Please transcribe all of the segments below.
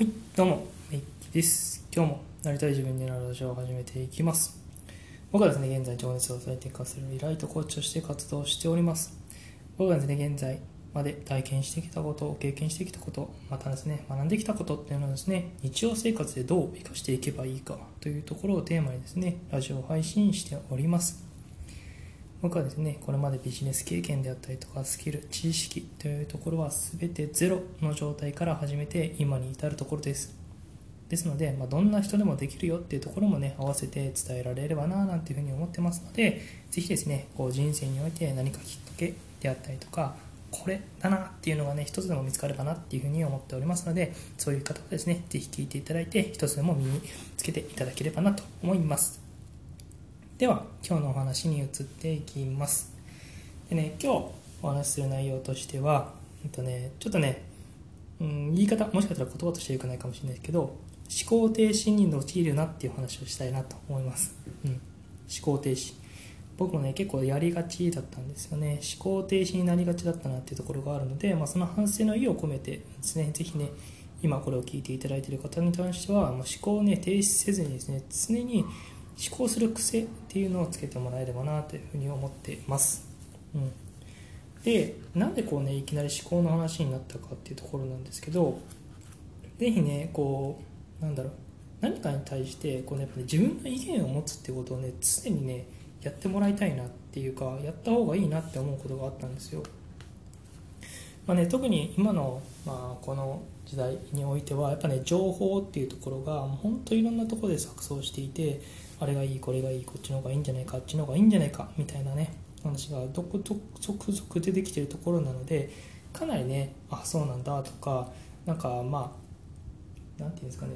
はい、どうも、メイキです。今日もなりたい自分になるラジオを始めていきます。僕はですね、現在情熱を最適化するリライトコーチとして活動しております。僕はですね、現在まで体験してきたこと、経験してきたこと、またですね、学んできたことっていうのをですね、日常生活でどう生かしていけばいいかというところをテーマにですね、ラジオを配信しております。僕はですね、これまでビジネス経験であったりとか、スキル、知識というところは全てゼロの状態から始めて今に至るところです。ですので、まあ、どんな人でもできるよっていうところもね、合わせて伝えられればななんていうふうに思ってますので、ぜひですね、こう人生において何かきっかけであったりとか、これだなっていうのがね、一つでも見つかればなっていうふうに思っておりますので、そういう方はですね、ぜひ聞いていただいて、一つでも身につけていただければなと思います。では今日のお話に移っていきます。でね今日お話しする内容としては、えっとね、ちょっとね、うん、言い方もしかしたら言葉としてよくないかもしれないですけど思考停止に陥るなっていう話をしたいなと思います、うん、思考停止。僕もね結構やりがちだったんですよね。思考停止になりがちだったなっていうところがあるので、まあ、その反省の意を込めてですねぜひね今これを聞いていただいている方に関しては、まあ、思考をね停止せずにですね常に思考する癖っていうのをつけてもらえればなというふうに思ってます、うん、でなんでこうねいきなり思考の話になったかっていうところなんですけどぜひねこうなんだろう何かに対してこう、ね、やっぱり自分の意見を持つってことをね常にねやってもらいたいなっていうかやった方がいいなって思うことがあったんですよ。まあね、特に今の、まあ、この時代においてはやっぱね情報っていうところが本当いろんなところで錯綜していてあれがいいこれがいいこっちの方がいいんじゃないかあっちの方がいいんじゃないかみたいなね話がどこど続々出てきてるところなのでかなりねあそうなんだとかなんかまあなんていうんですかね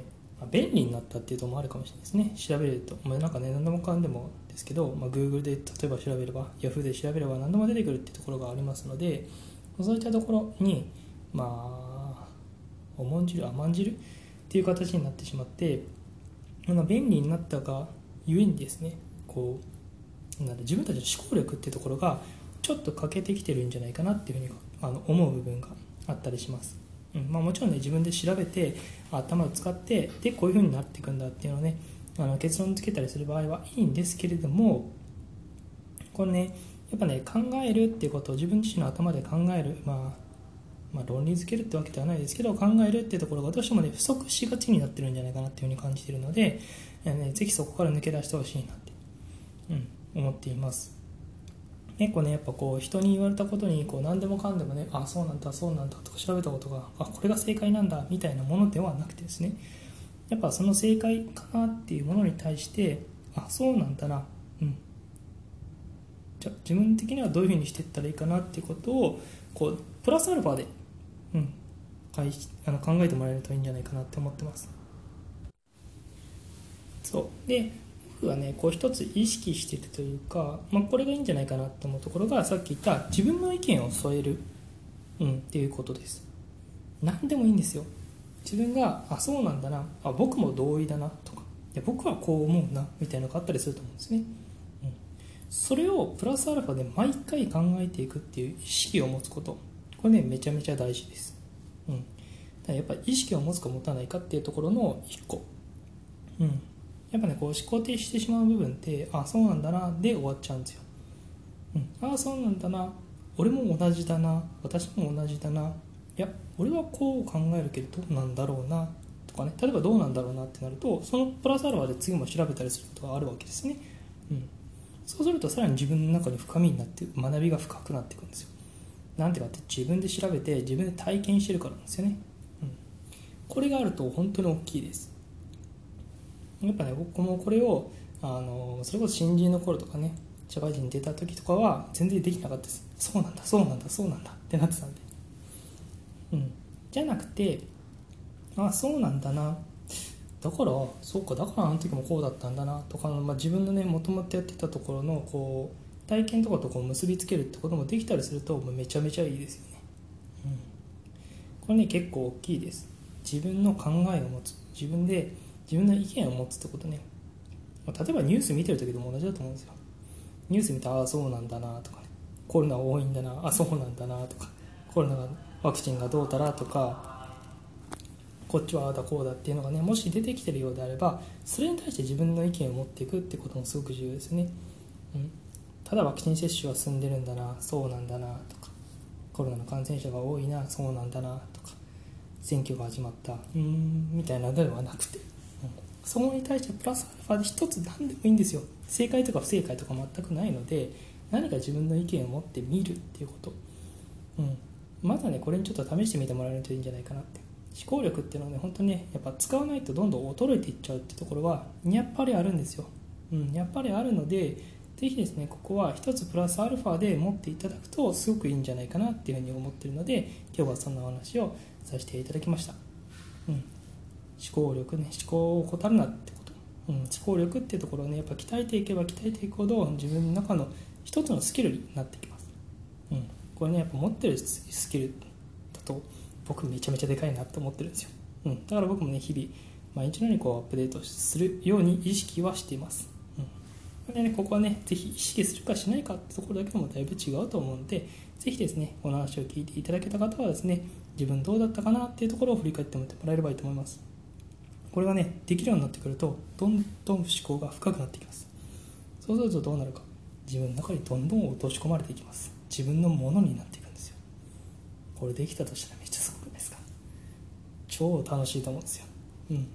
便利になったっていうともあるかもしれないですね。調べると、まあ、なんかね何でもかんでもですけど、まあ、Google で例えば調べれば Yahoo で調べれば何でも出てくるっていうところがありますのでそういったところにまあ重んじる甘んじるっていう形になってしまってまあ便利になったがゆえにですねこうなん自分たちの思考力っていうところがちょっと欠けてきてるんじゃないかなっていうふうにあの思う部分があったりします、うんまあ、もちろんね自分で調べて頭を使ってでこういうふうになっていくんだっていうのをねあの結論付けたりする場合はいいんですけれどもこれねやっぱね考えるっていうことを自分自身の頭で考える、まあ、まあ論理づけるってわけではないですけど考えるっていうところがどうしてもね不足しがちになってるんじゃないかなっていうふうに感じてるので、えーね、ぜひそこから抜け出してほしいなって、うん、思っています。結構ねやっぱこう人に言われたことにこう何でもかんでもねあそうなんだそうなんだとか調べたことがあこれが正解なんだみたいなものではなくてですねやっぱその正解かなっていうものに対してあそうなんだなうん。じゃ自分的にはどういうふうにしていったらいいかなっていうことをこうプラスアルファで、うん、あの考えてもらえるといいんじゃないかなって思ってます。そう。で僕はねこう一つ意識してるというか、まあ、これがいいんじゃないかなと思うところがさっき言った自分の意見を添える、うん、っていうことです。何でもいいんですよ。自分があそうなんだな。あ僕も同意だな。とか。いや僕はこう思うな。みたいなのがあったりすると思うんですね。うん。それをプラスアルファで毎回考えていくっていう意識を持つこと。これねめちゃめちゃ大事です、うん、だやっぱり意識を持つか持たないかっていうところの一個、うん、やっぱねこう思考停止してしまう部分ってあそうなんだなで終わっちゃうんですよ、うん、あそうなんだな俺も同じだな私も同じだないや俺はこう考えるけどどうなんだろうなとかね例えばどうなんだろうなってなるとそのプラスアルファで次も調べたりすることがあるわけですね、うん。そうするとさらに自分の中に深みになって学びが深くなっていくんですよ。なんてかって自分で調べて自分で体験してるからなんですよね、うん、これがあると本当に大きいです。やっぱね僕もこれをあのそれこそ新人の頃とかね社会人に出た時とかは全然できなかったです。そうなんだそうなんだそうなんだってなってたんで。うん。じゃなくてあそうなんだな。だからそうかだからあの時もこうだったんだなとか、まあ、自分のねもともとやってたところのこう体験とかとこう結びつけるってこともできたりするとめちゃめちゃいいですよね、うん、これね結構大きいです。自分の考えを持つ。自分で自分の意見を持つってことね、例えばニュース見てる時でも同じだと思うんですよ。ニュース見てああそうなんだなとか。ねコロナ多いんだな。あそうなんだなとか。コロナがワクチンがどうたらとか。こっちはああだこうだっていうのがねもし出てきてるようであればそれに対して自分の意見を持っていくってこともすごく重要ですよね、うん、ただワクチン接種は進んでるんだなそうなんだなとかコロナの感染者が多いなそうなんだなとか選挙が始まったうーんみたいなのではなくて、うん、そこに対してプラスアルファで一つ何でもいいんですよ。正解とか不正解とか全くないので何か自分の意見を持ってみるっていうこと、うん、まずはねこれにちょっと試してみてもらえるといいんじゃないかなって。思考力っていうのはね本当にねやっぱ使わないとどんどん衰えていっちゃうってところはやっぱりあるんですよ、うん、やっぱりあるのでぜひですねここは一つプラスアルファで持っていただくとすごくいいんじゃないかなっていうふうに思ってるので今日はそんなお話をさせていただきました、うん、思考力ね思考を怠るなってこと、うん、思考力っていうところをねやっぱ鍛えていけば鍛えていくほど自分の中の一つのスキルになってきます、うん、これねやっぱ持ってるスキルだと僕めちゃめちゃでかいなって思ってるんですよ、うん、だから僕もね日々毎日のようにこうアップデートするように意識はしています。でね、ここはね、ぜひ意識するかしないかってところだけでもだいぶ違うと思うので、ぜひですね、この話を聞いていただけた方はですね、自分どうだったかなっていうところを振り返ってみてもらえればいいと思います。これがね、できるようになってくると、どんどん思考が深くなってきます。そうするとどうなるか、自分の中にどんどん落とし込まれていきます。自分のものになっていくんですよ。これできたとしたらめっちゃすごくないですか。超楽しいと思うんですよ。うん。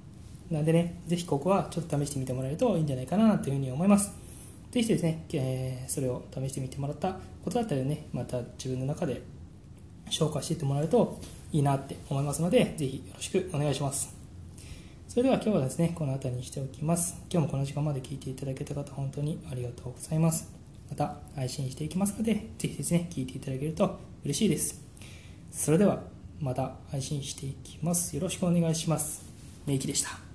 なんでね、ぜひここはちょっと試してみてもらえるといいんじゃないかなというふうに思います。ぜひですね、えー、それを試してみてもらったことだったりね、また自分の中で消化していってもらえるといいなって思いますので、ぜひよろしくお願いします。それでは今日はですね、この辺りにしておきます。今日もこの時間まで聞いていただけた方、本当にありがとうございます。また配信していきますので、ぜひですね、聞いていただけると嬉しいです。それでは、また配信していきます。よろしくお願いします。めいきでした。